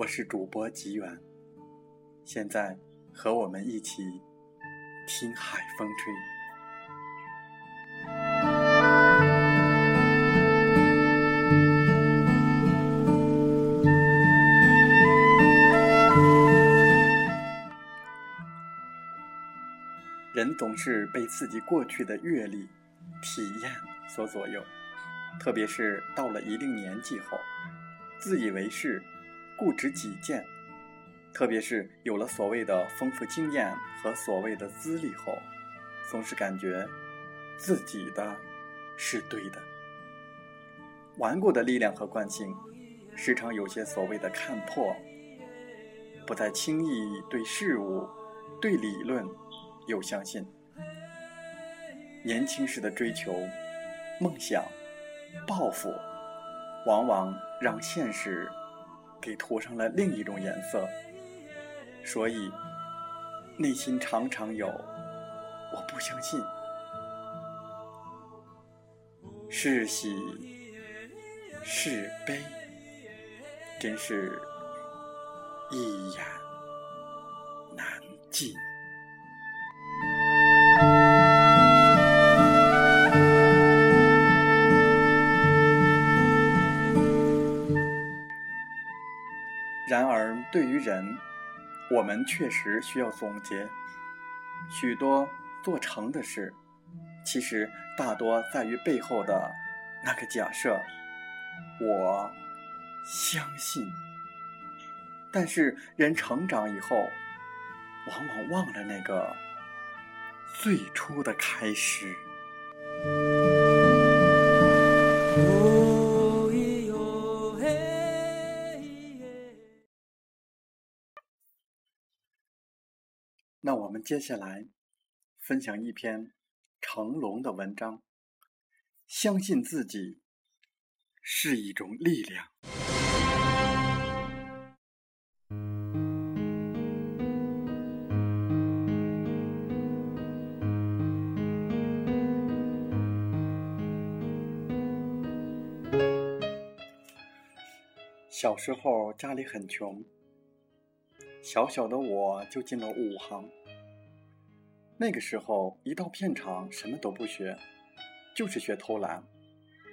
我是主播吉远，现在和我们一起听海风吹。人总是被自己过去的阅历、体验所左右，特别是到了一定年纪后，自以为是。固执己见，特别是有了所谓的丰富经验和所谓的资历后，总是感觉自己的是对的。顽固的力量和惯性，时常有些所谓的看破，不再轻易对事物、对理论有相信。年轻时的追求、梦想、抱负，往往让现实。给涂上了另一种颜色，所以内心常常有我不相信，是喜是悲，真是一言难尽。然而，对于人，我们确实需要总结许多做成的事，其实大多在于背后的那个假设：我相信。但是，人成长以后，往往忘了那个最初的开始。接下来分享一篇成龙的文章。相信自己是一种力量。小时候家里很穷。小小的我就进了武行。那个时候，一到片场，什么都不学，就是学偷懒，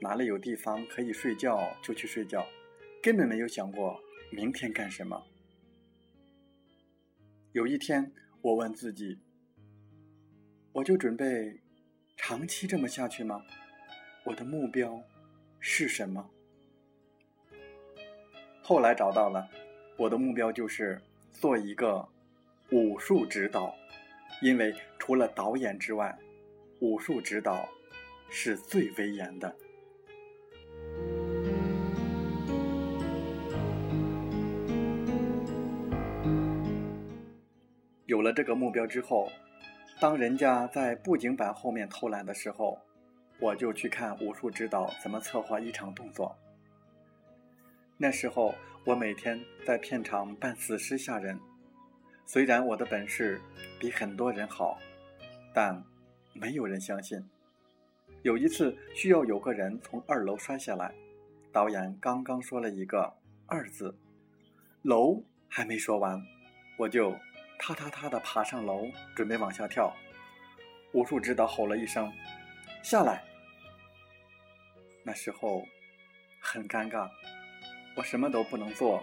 哪里有地方可以睡觉就去睡觉，根本没有想过明天干什么。有一天，我问自己：“我就准备长期这么下去吗？我的目标是什么？”后来找到了，我的目标就是。做一个武术指导，因为除了导演之外，武术指导是最威严的。有了这个目标之后，当人家在布景板后面偷懒的时候，我就去看武术指导怎么策划一场动作。那时候，我每天在片场扮死尸吓人。虽然我的本事比很多人好，但没有人相信。有一次需要有个人从二楼摔下来，导演刚刚说了一个“二”字，楼还没说完，我就踏踏踏的爬上楼，准备往下跳。武术指导吼了一声：“下来！”那时候很尴尬。我什么都不能做，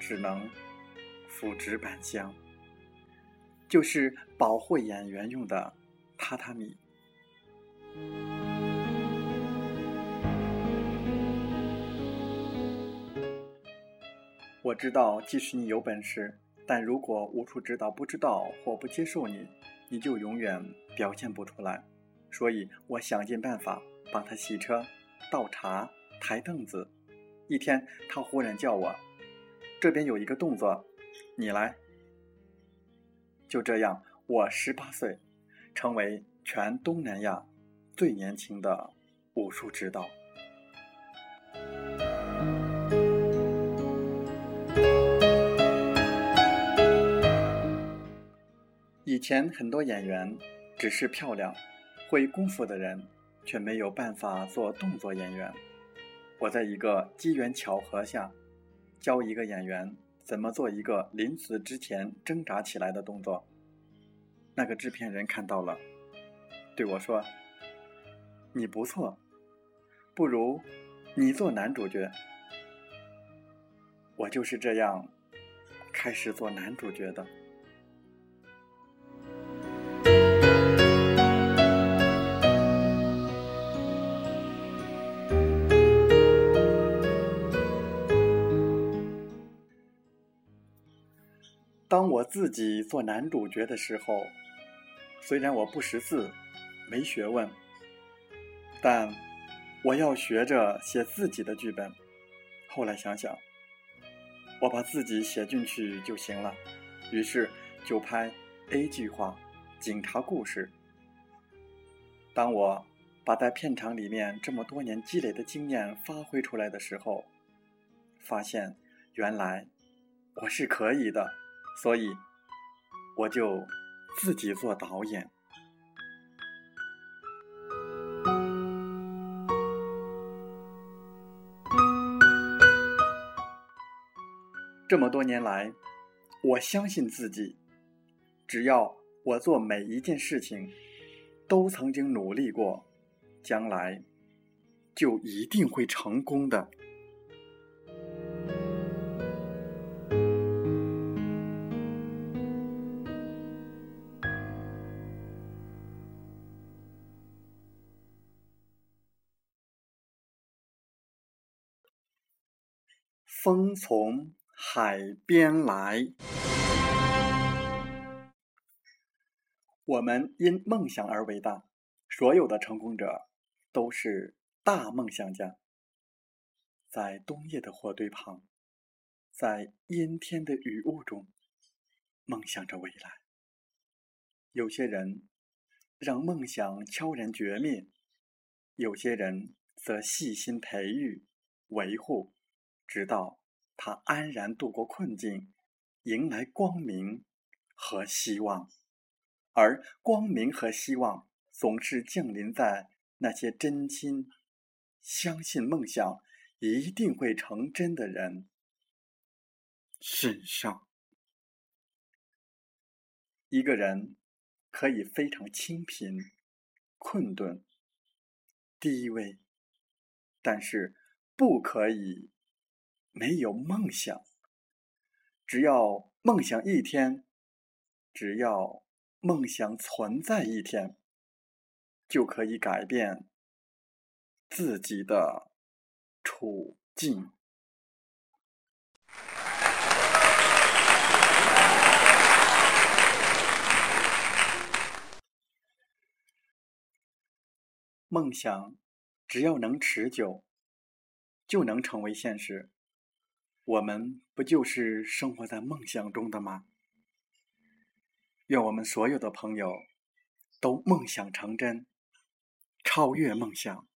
只能扶纸板箱，就是保护演员用的榻榻米。我知道，即使你有本事，但如果无处指导不知道或不接受你，你就永远表现不出来。所以我想尽办法帮他洗车、倒茶、抬凳子。一天，他忽然叫我：“这边有一个动作，你来。”就这样，我十八岁，成为全东南亚最年轻的武术指导。以前很多演员只是漂亮、会功夫的人，却没有办法做动作演员。我在一个机缘巧合下，教一个演员怎么做一个临死之前挣扎起来的动作。那个制片人看到了，对我说：“你不错，不如你做男主角。”我就是这样开始做男主角的。当我自己做男主角的时候，虽然我不识字、没学问，但我要学着写自己的剧本。后来想想，我把自己写进去就行了，于是就拍 A 计划、警察故事。当我把在片场里面这么多年积累的经验发挥出来的时候，发现原来我是可以的。所以，我就自己做导演。这么多年来，我相信自己，只要我做每一件事情都曾经努力过，将来就一定会成功的。风从海边来，我们因梦想而伟大。所有的成功者都是大梦想家。在冬夜的火堆旁，在阴天的雨雾中，梦想着未来。有些人让梦想悄然绝灭，有些人则细心培育、维护。直到他安然度过困境，迎来光明和希望，而光明和希望总是降临在那些真心相信梦想一定会成真的人身上。一个人可以非常清贫、困顿、低微，但是不可以。没有梦想，只要梦想一天，只要梦想存在一天，就可以改变自己的处境。梦想只要能持久，就能成为现实。我们不就是生活在梦想中的吗？愿我们所有的朋友都梦想成真，超越梦想。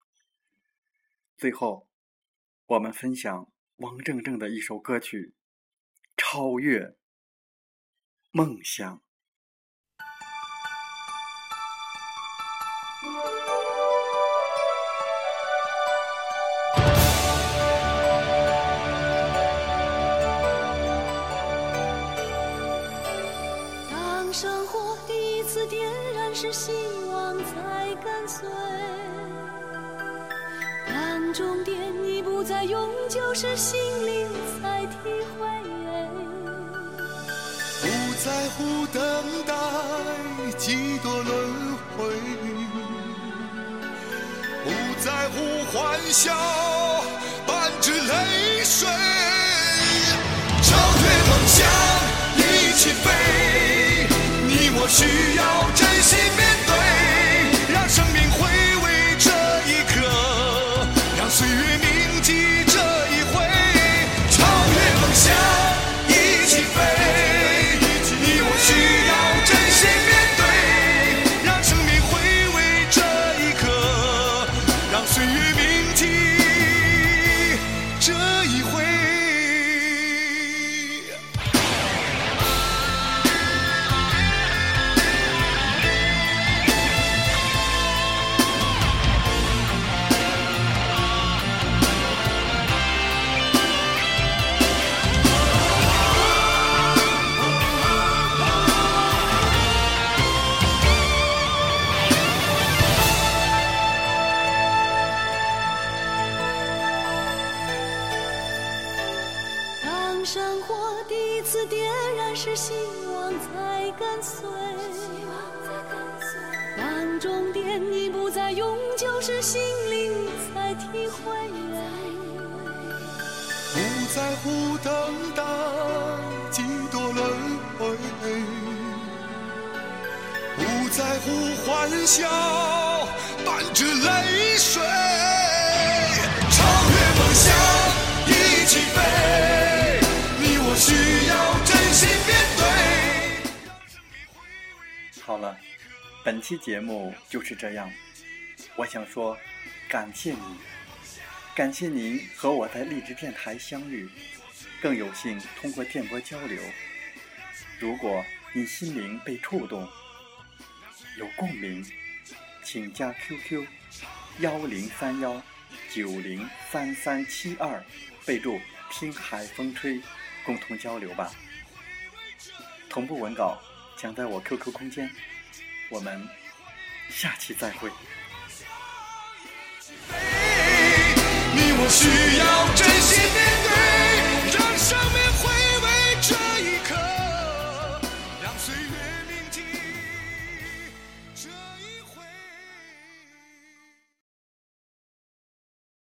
最后，我们分享王铮铮的一首歌曲《超越梦想》。是希望在跟随，但终点已不再永久，是心灵在体会。不在乎等待几多轮回，不在乎欢笑伴着泪水，活第一次点燃时，希望在跟随。当终点已不再永久时，心灵才体会。不在乎等待几多轮回，不在乎欢笑伴着泪水，超越梦想了，本期节目就是这样。我想说，感谢你，感谢您和我在励志电台相遇，更有幸通过电波交流。如果你心灵被触动，有共鸣，请加 QQ 幺零三幺九零三三七二，备注“听海风吹”，共同交流吧。同步文稿想在我 QQ 空间。我们下期再会。你我需要真心面对，让生命。